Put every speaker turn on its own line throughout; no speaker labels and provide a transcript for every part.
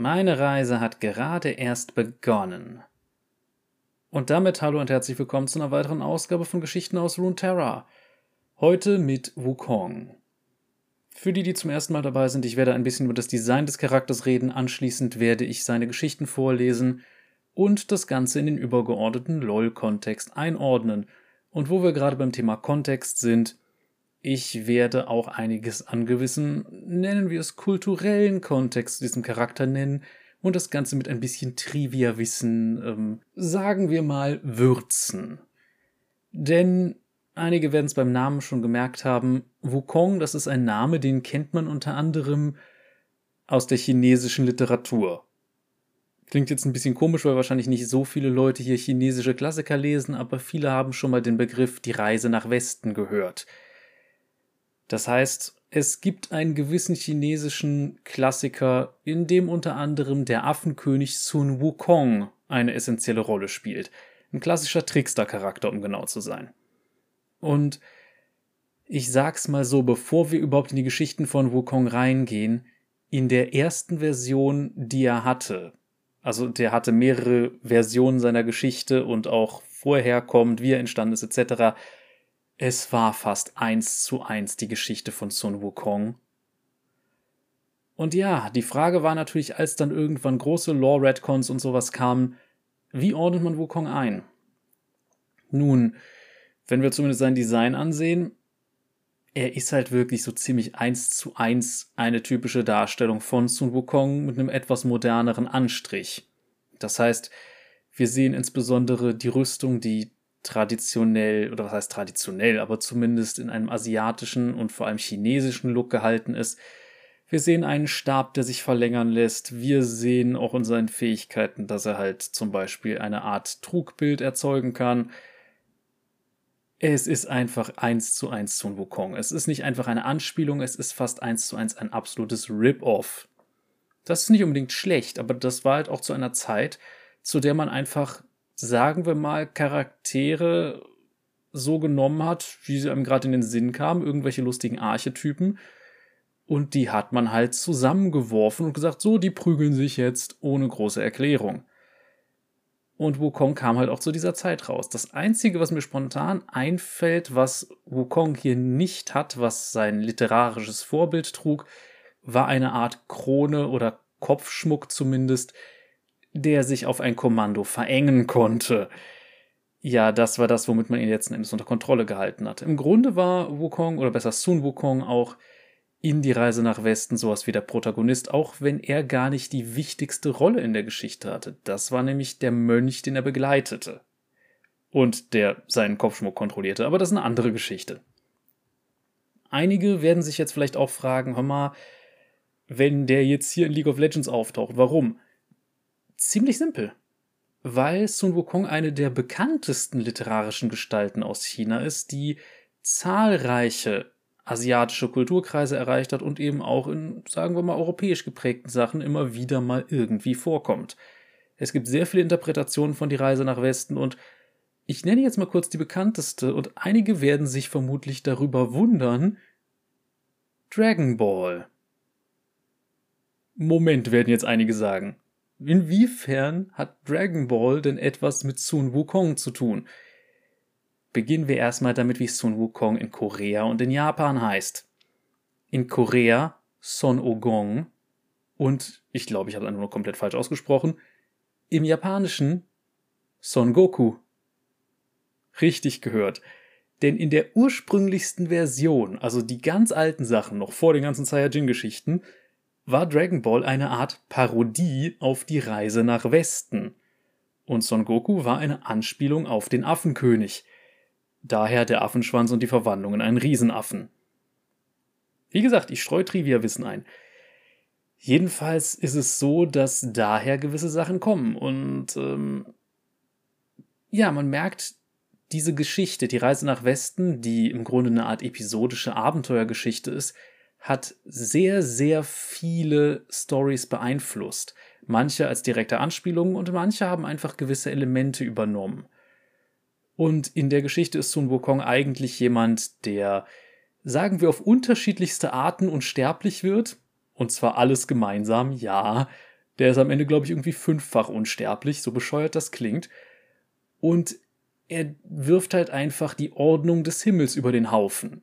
Meine Reise hat gerade erst begonnen. Und damit hallo und herzlich willkommen zu einer weiteren Ausgabe von Geschichten aus Runeterra. Heute mit Wukong. Für die, die zum ersten Mal dabei sind, ich werde ein bisschen über das Design des Charakters reden, anschließend werde ich seine Geschichten vorlesen und das Ganze in den übergeordneten LOL-Kontext einordnen. Und wo wir gerade beim Thema Kontext sind, ich werde auch einiges an gewissen, nennen wir es kulturellen Kontext diesem Charakter nennen und das Ganze mit ein bisschen Trivia-Wissen, ähm, sagen wir mal, würzen. Denn einige werden es beim Namen schon gemerkt haben, Wukong, das ist ein Name, den kennt man unter anderem aus der chinesischen Literatur. Klingt jetzt ein bisschen komisch, weil wahrscheinlich nicht so viele Leute hier chinesische Klassiker lesen, aber viele haben schon mal den Begriff die Reise nach Westen gehört. Das heißt, es gibt einen gewissen chinesischen Klassiker, in dem unter anderem der Affenkönig Sun Wukong eine essentielle Rolle spielt. Ein klassischer Trickster-Charakter, um genau zu sein. Und ich sag's mal so, bevor wir überhaupt in die Geschichten von Wukong reingehen, in der ersten Version, die er hatte, also der hatte mehrere Versionen seiner Geschichte und auch vorher kommt, wie er entstanden ist, etc., es war fast eins zu eins die Geschichte von Sun Wukong. Und ja, die Frage war natürlich, als dann irgendwann große Lore-Redcons und sowas kamen, wie ordnet man Wukong ein? Nun, wenn wir zumindest sein Design ansehen, er ist halt wirklich so ziemlich eins zu eins eine typische Darstellung von Sun Wukong mit einem etwas moderneren Anstrich. Das heißt, wir sehen insbesondere die Rüstung, die traditionell, oder was heißt traditionell, aber zumindest in einem asiatischen und vor allem chinesischen Look gehalten ist. Wir sehen einen Stab, der sich verlängern lässt. Wir sehen auch in seinen Fähigkeiten, dass er halt zum Beispiel eine Art Trugbild erzeugen kann. Es ist einfach eins zu eins Sun Wukong. Es ist nicht einfach eine Anspielung, es ist fast eins zu eins ein absolutes Rip-Off. Das ist nicht unbedingt schlecht, aber das war halt auch zu einer Zeit, zu der man einfach sagen wir mal, Charaktere so genommen hat, wie sie einem gerade in den Sinn kamen, irgendwelche lustigen Archetypen. Und die hat man halt zusammengeworfen und gesagt, so, die prügeln sich jetzt ohne große Erklärung. Und Wukong kam halt auch zu dieser Zeit raus. Das Einzige, was mir spontan einfällt, was Wukong hier nicht hat, was sein literarisches Vorbild trug, war eine Art Krone oder Kopfschmuck zumindest, der sich auf ein Kommando verengen konnte. Ja, das war das, womit man ihn letzten Endes unter Kontrolle gehalten hat. Im Grunde war Wukong, oder besser Sun Wukong, auch in die Reise nach Westen sowas wie der Protagonist, auch wenn er gar nicht die wichtigste Rolle in der Geschichte hatte. Das war nämlich der Mönch, den er begleitete. Und der seinen Kopfschmuck kontrollierte, aber das ist eine andere Geschichte. Einige werden sich jetzt vielleicht auch fragen, hör mal, wenn der jetzt hier in League of Legends auftaucht, warum? Ziemlich simpel. Weil Sun Wukong eine der bekanntesten literarischen Gestalten aus China ist, die zahlreiche asiatische Kulturkreise erreicht hat und eben auch in, sagen wir mal, europäisch geprägten Sachen immer wieder mal irgendwie vorkommt. Es gibt sehr viele Interpretationen von Die Reise nach Westen und ich nenne jetzt mal kurz die bekannteste und einige werden sich vermutlich darüber wundern. Dragon Ball. Moment, werden jetzt einige sagen. Inwiefern hat Dragon Ball denn etwas mit Sun Wukong zu tun? Beginnen wir erstmal damit, wie Sun Wukong in Korea und in Japan heißt. In Korea Son Ogong und ich glaube, ich habe es nur komplett falsch ausgesprochen. Im Japanischen Son Goku. Richtig gehört. Denn in der ursprünglichsten Version, also die ganz alten Sachen, noch vor den ganzen Saiyajin-Geschichten, war Dragon Ball eine Art Parodie auf die Reise nach Westen. Und Son Goku war eine Anspielung auf den Affenkönig. Daher der Affenschwanz und die Verwandlung in einen Riesenaffen. Wie gesagt, ich streue Trivia-Wissen ein. Jedenfalls ist es so, dass daher gewisse Sachen kommen. Und ähm, ja, man merkt, diese Geschichte, die Reise nach Westen, die im Grunde eine Art episodische Abenteuergeschichte ist, hat sehr, sehr viele Stories beeinflusst. Manche als direkte Anspielungen und manche haben einfach gewisse Elemente übernommen. Und in der Geschichte ist Sun Wukong eigentlich jemand, der, sagen wir, auf unterschiedlichste Arten unsterblich wird. Und zwar alles gemeinsam, ja. Der ist am Ende, glaube ich, irgendwie fünffach unsterblich, so bescheuert das klingt. Und er wirft halt einfach die Ordnung des Himmels über den Haufen.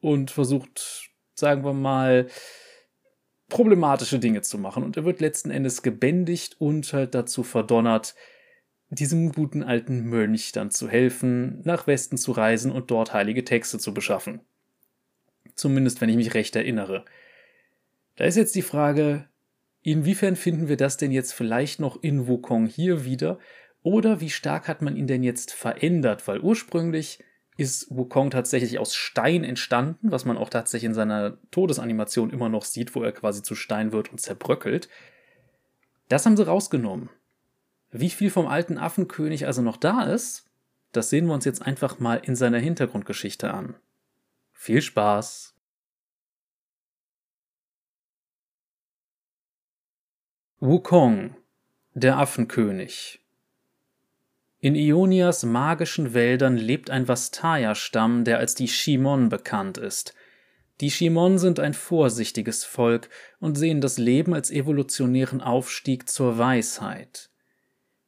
Und versucht, sagen wir mal, problematische Dinge zu machen. Und er wird letzten Endes gebändigt und halt dazu verdonnert, diesem guten alten Mönch dann zu helfen, nach Westen zu reisen und dort heilige Texte zu beschaffen. Zumindest wenn ich mich recht erinnere. Da ist jetzt die Frage, inwiefern finden wir das denn jetzt vielleicht noch in Wukong hier wieder? Oder wie stark hat man ihn denn jetzt verändert? Weil ursprünglich ist Wukong tatsächlich aus Stein entstanden, was man auch tatsächlich in seiner Todesanimation immer noch sieht, wo er quasi zu Stein wird und zerbröckelt. Das haben sie rausgenommen. Wie viel vom alten Affenkönig also noch da ist, das sehen wir uns jetzt einfach mal in seiner Hintergrundgeschichte an. Viel Spaß! Wukong, der Affenkönig in Ionias magischen Wäldern lebt ein Vastaya-Stamm, der als die Shimon bekannt ist. Die Shimon sind ein vorsichtiges Volk und sehen das Leben als evolutionären Aufstieg zur Weisheit.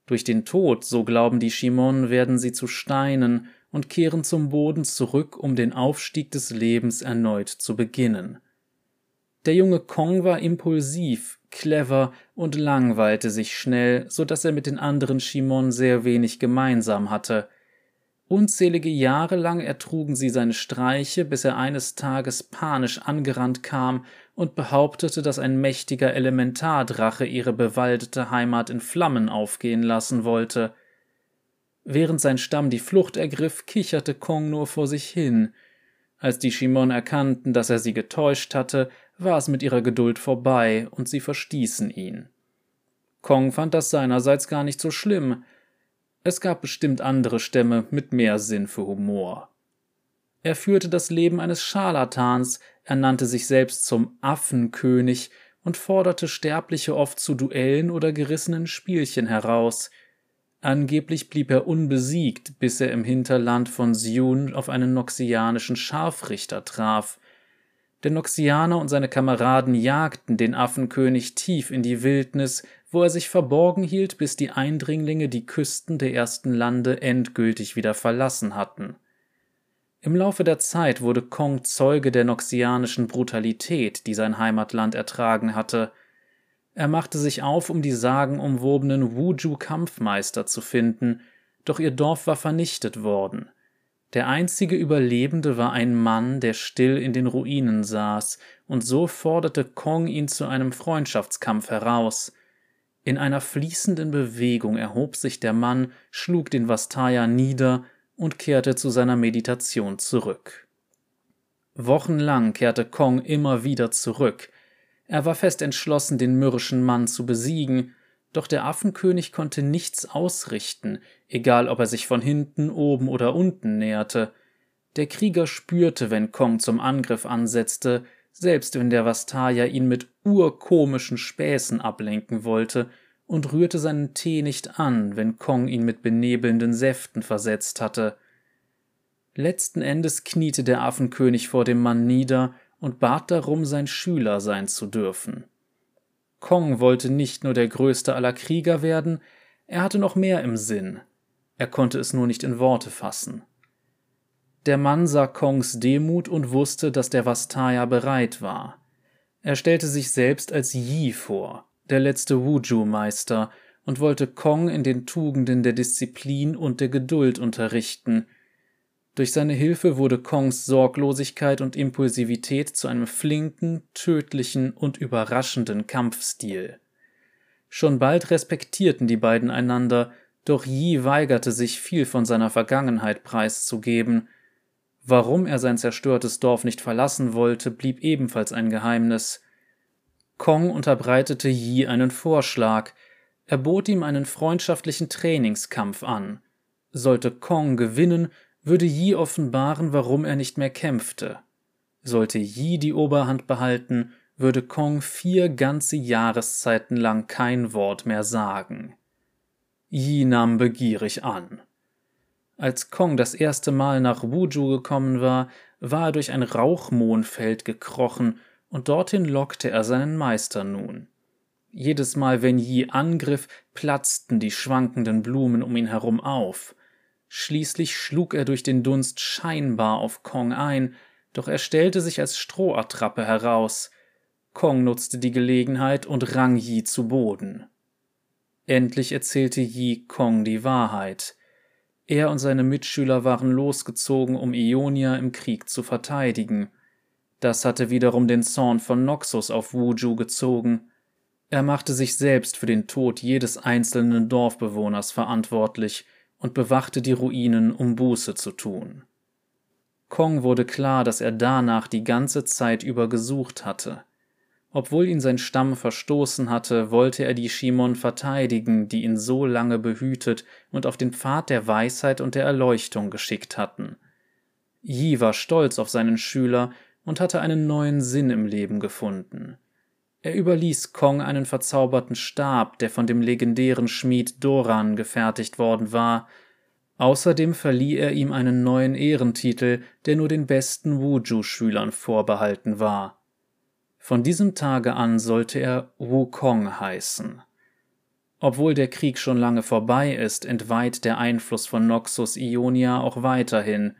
Durch den Tod, so glauben die Shimon, werden sie zu Steinen und kehren zum Boden zurück, um den Aufstieg des Lebens erneut zu beginnen. Der junge Kong war impulsiv, clever und langweilte sich schnell, so dass er mit den anderen Shimon sehr wenig gemeinsam hatte. Unzählige Jahre lang ertrugen sie seine Streiche, bis er eines Tages panisch angerannt kam und behauptete, dass ein mächtiger Elementardrache ihre bewaldete Heimat in Flammen aufgehen lassen wollte. Während sein Stamm die Flucht ergriff, kicherte Kong nur vor sich hin. Als die Shimon erkannten, dass er sie getäuscht hatte, war es mit ihrer Geduld vorbei und sie verstießen ihn. Kong fand das seinerseits gar nicht so schlimm. Es gab bestimmt andere Stämme mit mehr Sinn für Humor. Er führte das Leben eines Scharlatans, er nannte sich selbst zum Affenkönig und forderte Sterbliche oft zu Duellen oder gerissenen Spielchen heraus. Angeblich blieb er unbesiegt, bis er im Hinterland von Siun auf einen noxianischen Scharfrichter traf. Der Noxianer und seine Kameraden jagten den Affenkönig tief in die Wildnis, wo er sich verborgen hielt, bis die Eindringlinge die Küsten der ersten Lande endgültig wieder verlassen hatten. Im Laufe der Zeit wurde Kong Zeuge der noxianischen Brutalität, die sein Heimatland ertragen hatte. Er machte sich auf, um die sagenumwobenen Wuju-Kampfmeister zu finden, doch ihr Dorf war vernichtet worden – der einzige Überlebende war ein Mann, der still in den Ruinen saß, und so forderte Kong ihn zu einem Freundschaftskampf heraus. In einer fließenden Bewegung erhob sich der Mann, schlug den Vastaya nieder und kehrte zu seiner Meditation zurück. Wochenlang kehrte Kong immer wieder zurück. Er war fest entschlossen, den mürrischen Mann zu besiegen, doch der Affenkönig konnte nichts ausrichten, egal ob er sich von hinten, oben oder unten näherte. Der Krieger spürte, wenn Kong zum Angriff ansetzte, selbst wenn der Vastaya ihn mit urkomischen Späßen ablenken wollte, und rührte seinen Tee nicht an, wenn Kong ihn mit benebelnden Säften versetzt hatte. Letzten Endes kniete der Affenkönig vor dem Mann nieder und bat darum, sein Schüler sein zu dürfen. Kong wollte nicht nur der größte aller Krieger werden, er hatte noch mehr im Sinn. Er konnte es nur nicht in Worte fassen. Der Mann sah Kongs Demut und wusste, dass der Vastaya bereit war. Er stellte sich selbst als Yi vor, der letzte Wuju-Meister, und wollte Kong in den Tugenden der Disziplin und der Geduld unterrichten – durch seine Hilfe wurde Kongs Sorglosigkeit und Impulsivität zu einem flinken, tödlichen und überraschenden Kampfstil. Schon bald respektierten die beiden einander, doch Yi weigerte sich, viel von seiner Vergangenheit preiszugeben. Warum er sein zerstörtes Dorf nicht verlassen wollte, blieb ebenfalls ein Geheimnis. Kong unterbreitete Yi einen Vorschlag. Er bot ihm einen freundschaftlichen Trainingskampf an. Sollte Kong gewinnen, würde Yi offenbaren, warum er nicht mehr kämpfte. Sollte Yi die Oberhand behalten, würde Kong vier ganze Jahreszeiten lang kein Wort mehr sagen. Yi nahm begierig an. Als Kong das erste Mal nach Wuju gekommen war, war er durch ein Rauchmohnfeld gekrochen, und dorthin lockte er seinen Meister nun. Jedes Mal, wenn Yi angriff, platzten die schwankenden Blumen um ihn herum auf. Schließlich schlug er durch den Dunst scheinbar auf Kong ein, doch er stellte sich als Strohattrappe heraus. Kong nutzte die Gelegenheit und rang Yi zu Boden. Endlich erzählte Yi Kong die Wahrheit. Er und seine Mitschüler waren losgezogen, um Ionia im Krieg zu verteidigen. Das hatte wiederum den Zorn von Noxus auf Wuju gezogen. Er machte sich selbst für den Tod jedes einzelnen Dorfbewohners verantwortlich und bewachte die Ruinen, um Buße zu tun. Kong wurde klar, dass er danach die ganze Zeit über gesucht hatte. Obwohl ihn sein Stamm verstoßen hatte, wollte er die Shimon verteidigen, die ihn so lange behütet und auf den Pfad der Weisheit und der Erleuchtung geschickt hatten. Yi war stolz auf seinen Schüler und hatte einen neuen Sinn im Leben gefunden. Er überließ Kong einen verzauberten Stab, der von dem legendären Schmied Doran gefertigt worden war. Außerdem verlieh er ihm einen neuen Ehrentitel, der nur den besten Wuju-Schülern vorbehalten war. Von diesem Tage an sollte er Wukong heißen. Obwohl der Krieg schon lange vorbei ist, entweiht der Einfluss von Noxus Ionia auch weiterhin.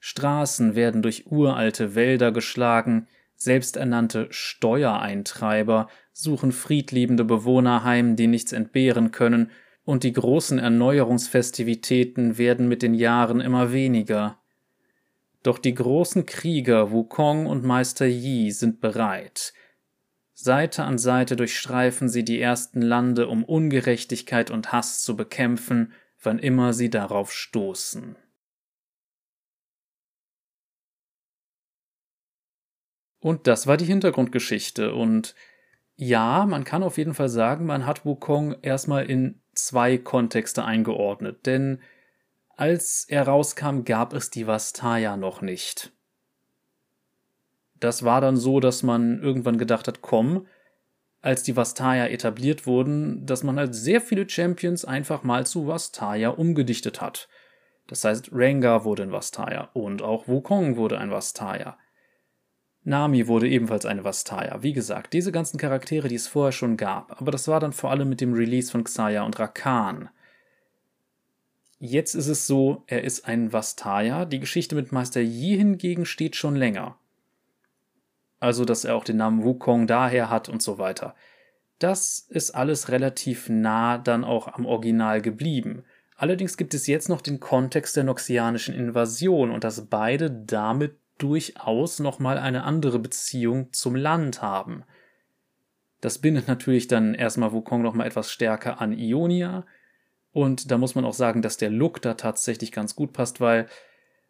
Straßen werden durch uralte Wälder geschlagen, Selbsternannte Steuereintreiber suchen friedliebende Bewohner heim, die nichts entbehren können, und die großen Erneuerungsfestivitäten werden mit den Jahren immer weniger. Doch die großen Krieger Wukong und Meister Yi sind bereit. Seite an Seite durchstreifen sie die ersten Lande, um Ungerechtigkeit und Hass zu bekämpfen, wann immer sie darauf stoßen. Und das war die Hintergrundgeschichte. Und ja, man kann auf jeden Fall sagen, man hat Wukong erstmal in zwei Kontexte eingeordnet. Denn als er rauskam, gab es die Vastaya noch nicht. Das war dann so, dass man irgendwann gedacht hat, komm, als die Vastaya etabliert wurden, dass man halt sehr viele Champions einfach mal zu Vastaya umgedichtet hat. Das heißt, Rengar wurde ein Vastaya und auch Wukong wurde ein Vastaya. Nami wurde ebenfalls eine Vastaya. Wie gesagt, diese ganzen Charaktere, die es vorher schon gab, aber das war dann vor allem mit dem Release von Xayah und Rakan. Jetzt ist es so, er ist ein Vastaya. Die Geschichte mit Meister Yi hingegen steht schon länger. Also, dass er auch den Namen Wukong daher hat und so weiter. Das ist alles relativ nah dann auch am Original geblieben. Allerdings gibt es jetzt noch den Kontext der noxianischen Invasion und dass beide damit durchaus nochmal eine andere Beziehung zum Land haben. Das bindet natürlich dann erstmal Wukong nochmal etwas stärker an Ionia. Und da muss man auch sagen, dass der Look da tatsächlich ganz gut passt, weil,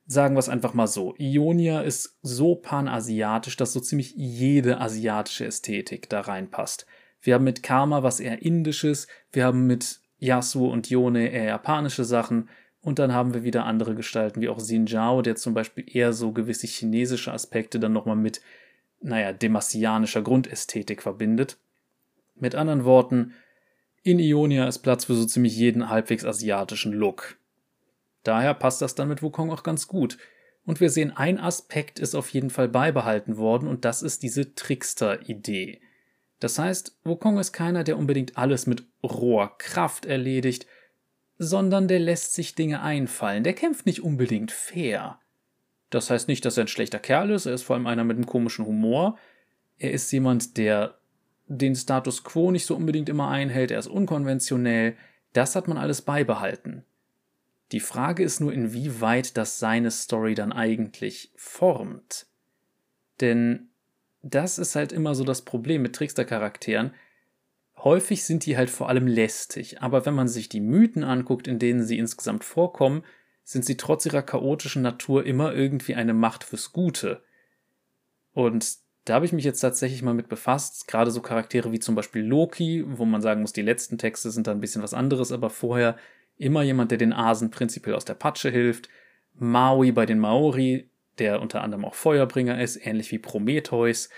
sagen wir es einfach mal so, Ionia ist so panasiatisch, dass so ziemlich jede asiatische Ästhetik da reinpasst. Wir haben mit Karma was eher indisches, wir haben mit Yasuo und Yone eher japanische Sachen, und dann haben wir wieder andere Gestalten, wie auch Xin Zhao, der zum Beispiel eher so gewisse chinesische Aspekte dann nochmal mit, naja, demasianischer Grundästhetik verbindet. Mit anderen Worten, in Ionia ist Platz für so ziemlich jeden halbwegs asiatischen Look. Daher passt das dann mit Wukong auch ganz gut. Und wir sehen, ein Aspekt ist auf jeden Fall beibehalten worden und das ist diese Trickster-Idee. Das heißt, Wukong ist keiner, der unbedingt alles mit roher Kraft erledigt, sondern der lässt sich Dinge einfallen. Der kämpft nicht unbedingt fair. Das heißt nicht, dass er ein schlechter Kerl ist, er ist vor allem einer mit einem komischen Humor. Er ist jemand, der den Status quo nicht so unbedingt immer einhält, er ist unkonventionell. Das hat man alles beibehalten. Die Frage ist nur, inwieweit das seine Story dann eigentlich formt. Denn das ist halt immer so das Problem mit Trickster-Charakteren häufig sind die halt vor allem lästig, aber wenn man sich die Mythen anguckt, in denen sie insgesamt vorkommen, sind sie trotz ihrer chaotischen Natur immer irgendwie eine Macht fürs Gute. Und da habe ich mich jetzt tatsächlich mal mit befasst, gerade so Charaktere wie zum Beispiel Loki, wo man sagen muss, die letzten Texte sind da ein bisschen was anderes, aber vorher immer jemand, der den Asen prinzipiell aus der Patsche hilft. Maui bei den Maori, der unter anderem auch Feuerbringer ist, ähnlich wie Prometheus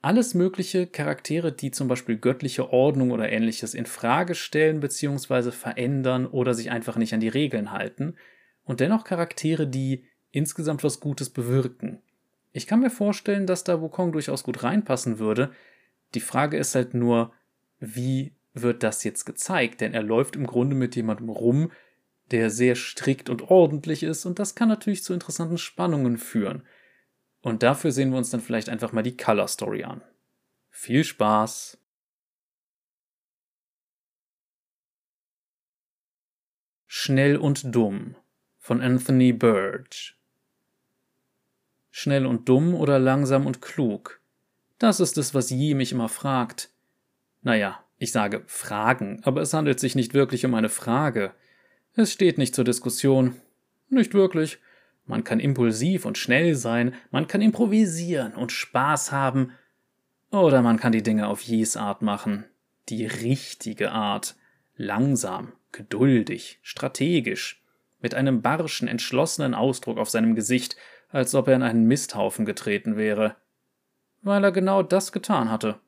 alles mögliche Charaktere, die zum Beispiel göttliche Ordnung oder ähnliches in Frage stellen bzw. verändern oder sich einfach nicht an die Regeln halten und dennoch Charaktere, die insgesamt was Gutes bewirken. Ich kann mir vorstellen, dass da Wukong durchaus gut reinpassen würde. Die Frage ist halt nur, wie wird das jetzt gezeigt? Denn er läuft im Grunde mit jemandem rum, der sehr strikt und ordentlich ist, und das kann natürlich zu interessanten Spannungen führen. Und dafür sehen wir uns dann vielleicht einfach mal die Color Story an. Viel Spaß! Schnell und dumm von Anthony Burge Schnell und dumm oder langsam und klug? Das ist es, was Yi mich immer fragt. Naja, ich sage Fragen, aber es handelt sich nicht wirklich um eine Frage. Es steht nicht zur Diskussion. Nicht wirklich. Man kann impulsiv und schnell sein, man kann improvisieren und Spaß haben, oder man kann die Dinge auf Jes Art machen. Die richtige Art. Langsam, geduldig, strategisch, mit einem barschen, entschlossenen Ausdruck auf seinem Gesicht, als ob er in einen Misthaufen getreten wäre. Weil er genau das getan hatte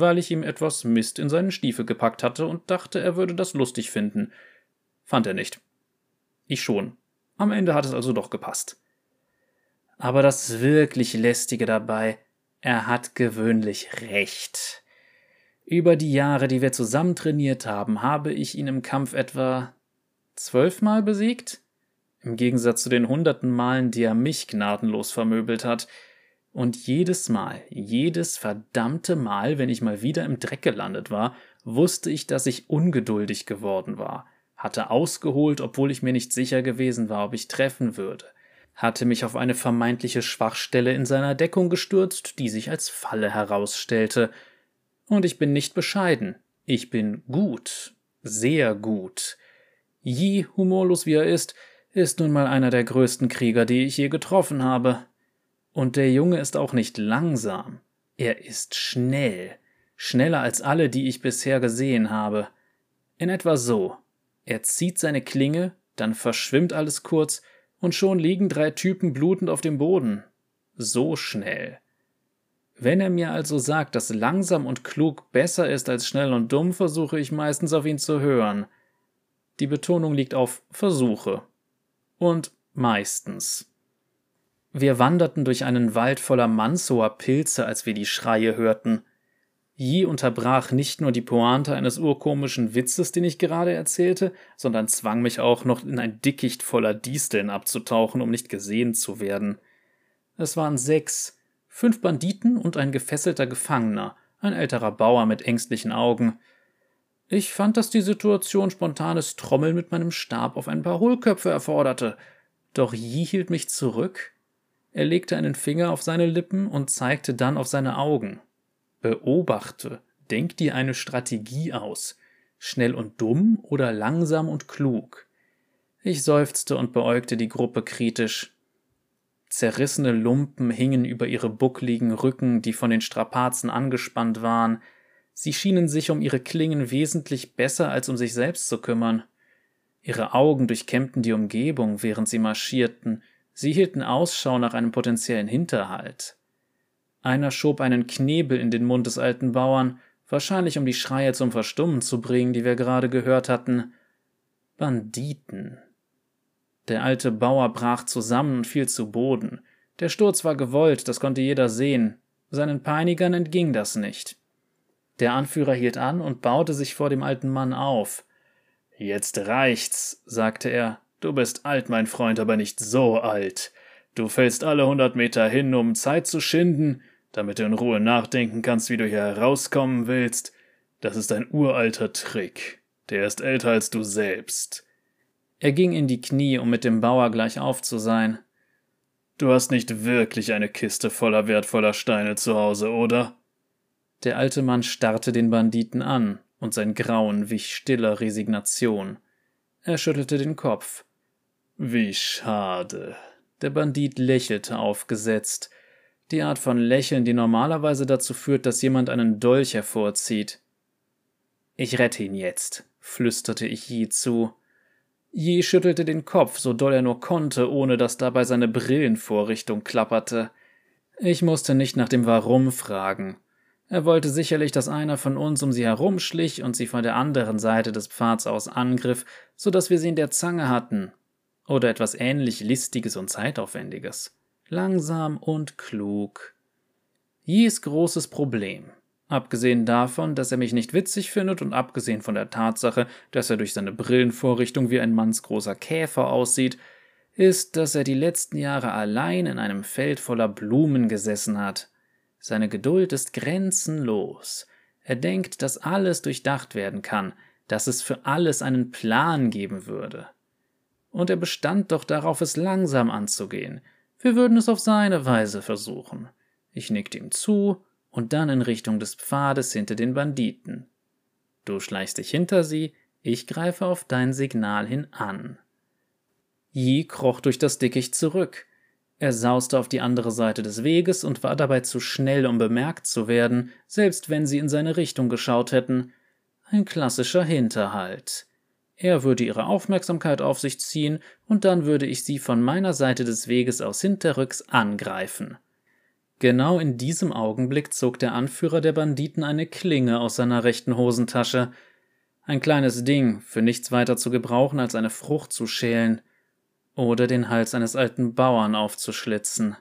weil ich ihm etwas Mist in seinen Stiefel gepackt hatte und dachte, er würde das lustig finden. Fand er nicht. Ich schon. Am Ende hat es also doch gepasst. Aber das wirklich Lästige dabei, er hat gewöhnlich recht. Über die Jahre, die wir zusammen trainiert haben, habe ich ihn im Kampf etwa zwölfmal besiegt? Im Gegensatz zu den hunderten Malen, die er mich gnadenlos vermöbelt hat. Und jedes Mal, jedes verdammte Mal, wenn ich mal wieder im Dreck gelandet war, wusste ich, dass ich ungeduldig geworden war, hatte ausgeholt, obwohl ich mir nicht sicher gewesen war, ob ich treffen würde, hatte mich auf eine vermeintliche Schwachstelle in seiner Deckung gestürzt, die sich als Falle herausstellte. Und ich bin nicht bescheiden, ich bin gut, sehr gut. Je humorlos wie er ist, ist nun mal einer der größten Krieger, die ich je getroffen habe. Und der Junge ist auch nicht langsam, er ist schnell, schneller als alle, die ich bisher gesehen habe. In etwa so. Er zieht seine Klinge, dann verschwimmt alles kurz, und schon liegen drei Typen blutend auf dem Boden. So schnell. Wenn er mir also sagt, dass langsam und klug besser ist als schnell und dumm, versuche ich meistens auf ihn zu hören. Die Betonung liegt auf Versuche. Und meistens. Wir wanderten durch einen Wald voller Mansoer Pilze, als wir die Schreie hörten. Yi unterbrach nicht nur die Pointe eines urkomischen Witzes, den ich gerade erzählte, sondern zwang mich auch noch in ein Dickicht voller Disteln abzutauchen, um nicht gesehen zu werden. Es waren sechs, fünf Banditen und ein gefesselter Gefangener, ein älterer Bauer mit ängstlichen Augen. Ich fand, dass die Situation spontanes Trommeln mit meinem Stab auf ein paar Hohlköpfe erforderte, doch Yi hielt mich zurück, er legte einen Finger auf seine Lippen und zeigte dann auf seine Augen. Beobachte, denk dir eine Strategie aus. Schnell und dumm oder langsam und klug. Ich seufzte und beäugte die Gruppe kritisch. Zerrissene Lumpen hingen über ihre buckligen Rücken, die von den Strapazen angespannt waren. Sie schienen sich um ihre Klingen wesentlich besser als um sich selbst zu kümmern. Ihre Augen durchkämmten die Umgebung, während sie marschierten, Sie hielten Ausschau nach einem potenziellen Hinterhalt. Einer schob einen Knebel in den Mund des alten Bauern, wahrscheinlich um die Schreie zum Verstummen zu bringen, die wir gerade gehört hatten. Banditen. Der alte Bauer brach zusammen und fiel zu Boden. Der Sturz war gewollt, das konnte jeder sehen. Seinen Peinigern entging das nicht. Der Anführer hielt an und baute sich vor dem alten Mann auf. Jetzt reicht's, sagte er. Du bist alt, mein Freund, aber nicht so alt. Du fällst alle hundert Meter hin, um Zeit zu schinden, damit du in Ruhe nachdenken kannst, wie du hier herauskommen willst. Das ist ein uralter Trick. Der ist älter als du selbst. Er ging in die Knie, um mit dem Bauer gleich auf zu sein. Du hast nicht wirklich eine Kiste voller wertvoller Steine zu Hause, oder? Der alte Mann starrte den Banditen an, und sein Grauen wich stiller Resignation. Er schüttelte den Kopf. Wie schade. Der Bandit lächelte aufgesetzt. Die Art von Lächeln, die normalerweise dazu führt, dass jemand einen Dolch hervorzieht. Ich rette ihn jetzt, flüsterte ich Yi zu. Yi schüttelte den Kopf, so doll er nur konnte, ohne dass dabei seine Brillenvorrichtung klapperte. Ich musste nicht nach dem Warum fragen. Er wollte sicherlich, dass einer von uns um sie herumschlich und sie von der anderen Seite des Pfads aus angriff, so dass wir sie in der Zange hatten, oder etwas ähnlich Listiges und Zeitaufwendiges. Langsam und klug. Jes großes Problem. Abgesehen davon, dass er mich nicht witzig findet und abgesehen von der Tatsache, dass er durch seine Brillenvorrichtung wie ein mannsgroßer Käfer aussieht, ist, dass er die letzten Jahre allein in einem Feld voller Blumen gesessen hat. Seine Geduld ist grenzenlos. Er denkt, dass alles durchdacht werden kann, dass es für alles einen Plan geben würde. Und er bestand doch darauf, es langsam anzugehen. Wir würden es auf seine Weise versuchen. Ich nickte ihm zu und dann in Richtung des Pfades hinter den Banditen. Du schleichst dich hinter sie, ich greife auf dein Signal hin an. Yi kroch durch das Dickicht zurück. Er sauste auf die andere Seite des Weges und war dabei zu schnell, um bemerkt zu werden, selbst wenn sie in seine Richtung geschaut hätten. Ein klassischer Hinterhalt. Er würde ihre Aufmerksamkeit auf sich ziehen, und dann würde ich sie von meiner Seite des Weges aus hinterrücks angreifen. Genau in diesem Augenblick zog der Anführer der Banditen eine Klinge aus seiner rechten Hosentasche. Ein kleines Ding, für nichts weiter zu gebrauchen, als eine Frucht zu schälen oder den Hals eines alten Bauern aufzuschlitzen.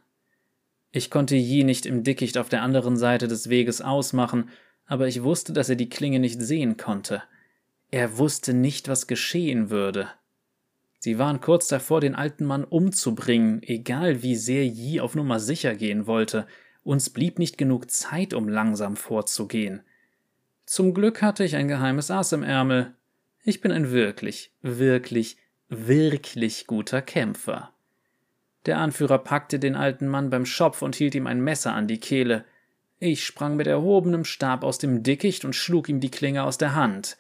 Ich konnte Yi nicht im Dickicht auf der anderen Seite des Weges ausmachen, aber ich wusste, dass er die Klinge nicht sehen konnte. Er wusste nicht, was geschehen würde. Sie waren kurz davor, den alten Mann umzubringen, egal wie sehr Yi auf Nummer sicher gehen wollte. Uns blieb nicht genug Zeit, um langsam vorzugehen. Zum Glück hatte ich ein geheimes Ass im Ärmel. Ich bin ein wirklich, wirklich, wirklich guter Kämpfer. Der Anführer packte den alten Mann beim Schopf und hielt ihm ein Messer an die Kehle. Ich sprang mit erhobenem Stab aus dem Dickicht und schlug ihm die Klinge aus der Hand.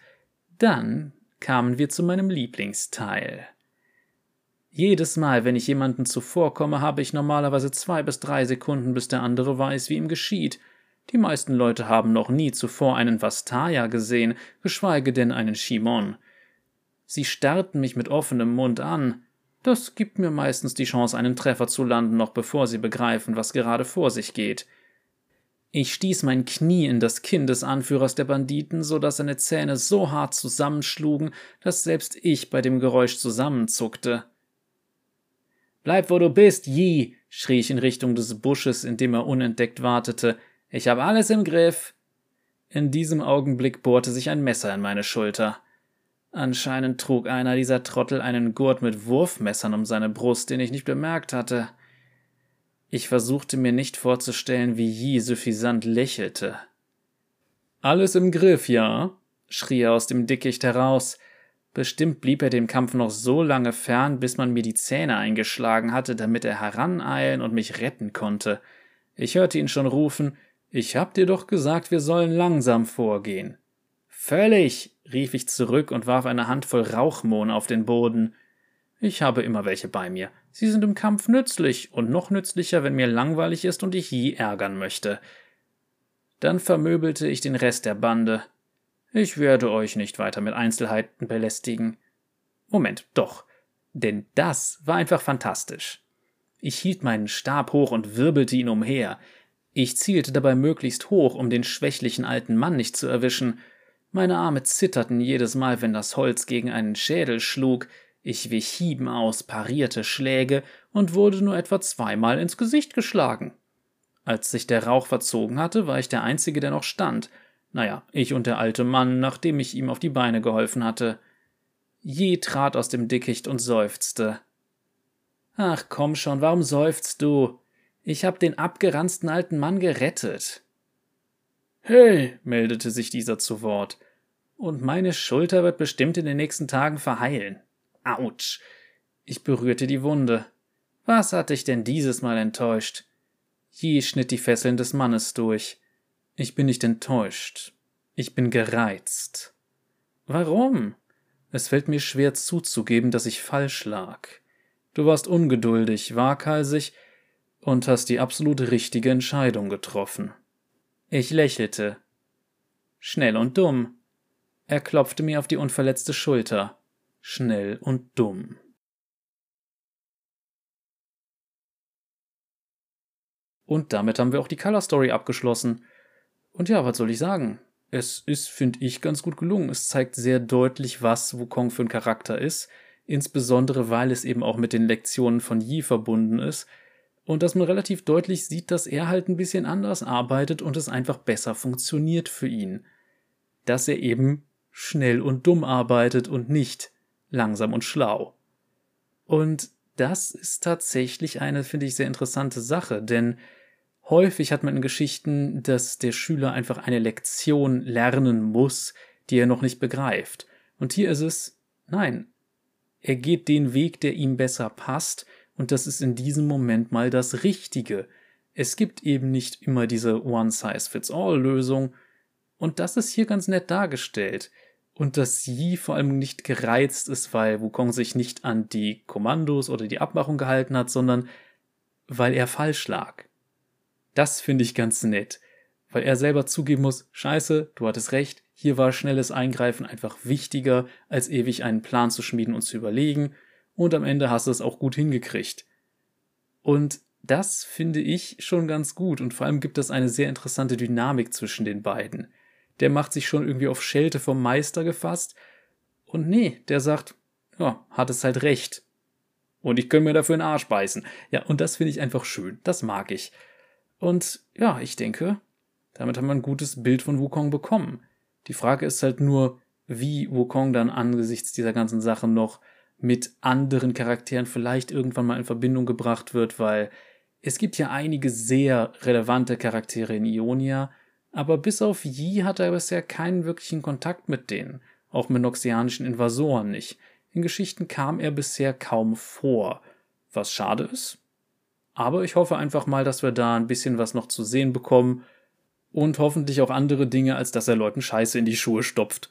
Dann kamen wir zu meinem Lieblingsteil. Jedes Mal, wenn ich jemanden zuvorkomme, habe ich normalerweise zwei bis drei Sekunden, bis der andere weiß, wie ihm geschieht. Die meisten Leute haben noch nie zuvor einen Vastaya gesehen, geschweige denn einen Shimon. Sie starrten mich mit offenem Mund an. Das gibt mir meistens die Chance, einen Treffer zu landen, noch bevor sie begreifen, was gerade vor sich geht. Ich stieß mein Knie in das Kinn des Anführers der Banditen, so dass seine Zähne so hart zusammenschlugen, dass selbst ich bei dem Geräusch zusammenzuckte. Bleib, wo du bist, Yi, schrie ich in Richtung des Busches, in dem er unentdeckt wartete. Ich habe alles im Griff. In diesem Augenblick bohrte sich ein Messer in meine Schulter. Anscheinend trug einer dieser Trottel einen Gurt mit Wurfmessern um seine Brust, den ich nicht bemerkt hatte. Ich versuchte mir nicht vorzustellen, wie Yi suffisant lächelte. Alles im Griff, ja? schrie er aus dem Dickicht heraus. Bestimmt blieb er dem Kampf noch so lange fern, bis man mir die Zähne eingeschlagen hatte, damit er heraneilen und mich retten konnte. Ich hörte ihn schon rufen, ich hab dir doch gesagt, wir sollen langsam vorgehen. Völlig, rief ich zurück und warf eine Handvoll Rauchmohn auf den Boden. Ich habe immer welche bei mir. Sie sind im Kampf nützlich und noch nützlicher, wenn mir langweilig ist und ich Yi ärgern möchte. Dann vermöbelte ich den Rest der Bande. Ich werde euch nicht weiter mit Einzelheiten belästigen. Moment, doch, denn das war einfach fantastisch. Ich hielt meinen Stab hoch und wirbelte ihn umher. Ich zielte dabei möglichst hoch, um den schwächlichen alten Mann nicht zu erwischen, meine Arme zitterten jedes Mal, wenn das Holz gegen einen Schädel schlug, ich wich Hieben aus, parierte Schläge und wurde nur etwa zweimal ins Gesicht geschlagen. Als sich der Rauch verzogen hatte, war ich der Einzige, der noch stand. Naja, ich und der alte Mann, nachdem ich ihm auf die Beine geholfen hatte. Je trat aus dem Dickicht und seufzte. Ach komm schon, warum seufzt du? Ich hab den abgeranzten alten Mann gerettet. Hey, meldete sich dieser zu Wort. Und meine Schulter wird bestimmt in den nächsten Tagen verheilen. Autsch. Ich berührte die Wunde. Was hat dich denn dieses Mal enttäuscht? Yi schnitt die Fesseln des Mannes durch. Ich bin nicht enttäuscht. Ich bin gereizt. Warum? Es fällt mir schwer zuzugeben, dass ich falsch lag. Du warst ungeduldig, waghalsig und hast die absolut richtige Entscheidung getroffen. Ich lächelte. Schnell und dumm. Er klopfte mir auf die unverletzte Schulter. Schnell und dumm. Und damit haben wir auch die Color Story abgeschlossen. Und ja, was soll ich sagen? Es ist, finde ich, ganz gut gelungen. Es zeigt sehr deutlich, was Wukong für ein Charakter ist. Insbesondere, weil es eben auch mit den Lektionen von Yi verbunden ist. Und dass man relativ deutlich sieht, dass er halt ein bisschen anders arbeitet und es einfach besser funktioniert für ihn. Dass er eben schnell und dumm arbeitet und nicht langsam und schlau. Und das ist tatsächlich eine, finde ich, sehr interessante Sache, denn häufig hat man in Geschichten, dass der Schüler einfach eine Lektion lernen muss, die er noch nicht begreift. Und hier ist es, nein, er geht den Weg, der ihm besser passt, und das ist in diesem Moment mal das Richtige. Es gibt eben nicht immer diese One-Size-Fits-All-Lösung, und das ist hier ganz nett dargestellt. Und dass Yi vor allem nicht gereizt ist, weil Wukong sich nicht an die Kommandos oder die Abmachung gehalten hat, sondern weil er falsch lag. Das finde ich ganz nett, weil er selber zugeben muss, scheiße, du hattest recht, hier war schnelles Eingreifen einfach wichtiger, als ewig einen Plan zu schmieden und zu überlegen, und am Ende hast du es auch gut hingekriegt. Und das finde ich schon ganz gut und vor allem gibt es eine sehr interessante Dynamik zwischen den beiden. Der macht sich schon irgendwie auf Schelte vom Meister gefasst und nee, der sagt, ja, hat es halt recht. Und ich könnte mir dafür einen Arsch beißen. Ja, und das finde ich einfach schön. Das mag ich. Und ja, ich denke, damit haben wir ein gutes Bild von Wukong bekommen. Die Frage ist halt nur, wie Wukong dann angesichts dieser ganzen Sache noch mit anderen Charakteren vielleicht irgendwann mal in Verbindung gebracht wird, weil es gibt ja einige sehr relevante Charaktere in Ionia, aber bis auf Yi hat er bisher keinen wirklichen Kontakt mit denen, auch mit noxianischen Invasoren nicht. In Geschichten kam er bisher kaum vor, was schade ist. Aber ich hoffe einfach mal, dass wir da ein bisschen was noch zu sehen bekommen und hoffentlich auch andere Dinge, als dass er Leuten Scheiße in die Schuhe stopft.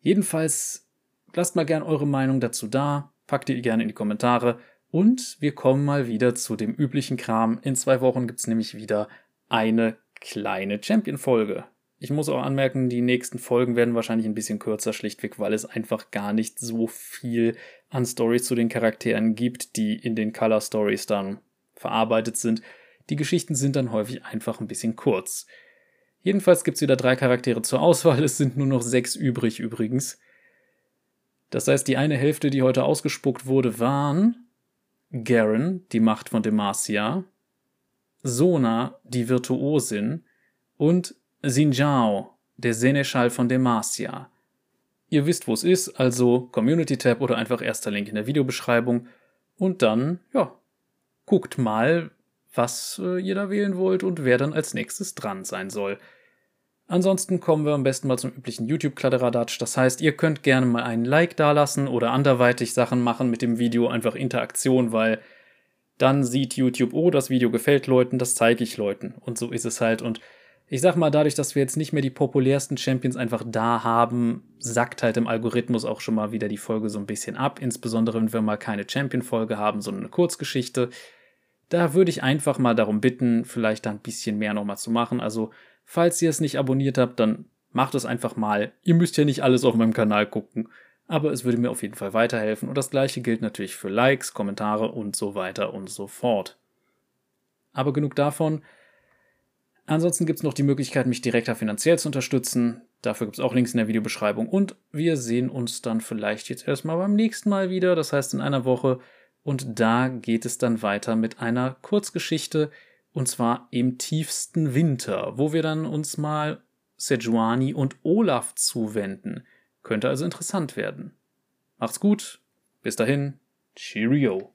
Jedenfalls lasst mal gern eure Meinung dazu da, packt die gerne in die Kommentare und wir kommen mal wieder zu dem üblichen Kram. In zwei Wochen gibt's nämlich wieder eine kleine Champion-Folge. Ich muss auch anmerken, die nächsten Folgen werden wahrscheinlich ein bisschen kürzer, schlichtweg, weil es einfach gar nicht so viel an Stories zu den Charakteren gibt, die in den Color Stories dann verarbeitet sind. Die Geschichten sind dann häufig einfach ein bisschen kurz. Jedenfalls gibt's wieder drei Charaktere zur Auswahl, es sind nur noch sechs übrig übrigens. Das heißt, die eine Hälfte, die heute ausgespuckt wurde, waren Garen, die Macht von Demacia, Sona, die Virtuosin, und Xinjiao, der Seneschall von Demacia. Ihr wisst, wo es ist, also Community Tab oder einfach erster Link in der Videobeschreibung. Und dann, ja, guckt mal, was äh, ihr da wählen wollt und wer dann als nächstes dran sein soll. Ansonsten kommen wir am besten mal zum üblichen YouTube-Kladderadatsch. Das heißt, ihr könnt gerne mal einen Like dalassen oder anderweitig Sachen machen mit dem Video, einfach Interaktion, weil dann sieht YouTube, oh, das Video gefällt Leuten, das zeige ich Leuten. Und so ist es halt. Und ich sag mal, dadurch, dass wir jetzt nicht mehr die populärsten Champions einfach da haben, sackt halt im Algorithmus auch schon mal wieder die Folge so ein bisschen ab. Insbesondere, wenn wir mal keine Champion-Folge haben, sondern eine Kurzgeschichte. Da würde ich einfach mal darum bitten, vielleicht da ein bisschen mehr nochmal zu machen. Also, falls ihr es nicht abonniert habt, dann macht es einfach mal. Ihr müsst ja nicht alles auf meinem Kanal gucken aber es würde mir auf jeden Fall weiterhelfen und das gleiche gilt natürlich für Likes, Kommentare und so weiter und so fort. Aber genug davon. Ansonsten gibt es noch die Möglichkeit, mich direkter finanziell zu unterstützen. Dafür gibt es auch Links in der Videobeschreibung. Und wir sehen uns dann vielleicht jetzt erstmal beim nächsten Mal wieder, das heißt in einer Woche. Und da geht es dann weiter mit einer Kurzgeschichte, und zwar im tiefsten Winter, wo wir dann uns mal Sejuani und Olaf zuwenden. Könnte also interessant werden. Macht's gut. Bis dahin. Cheerio.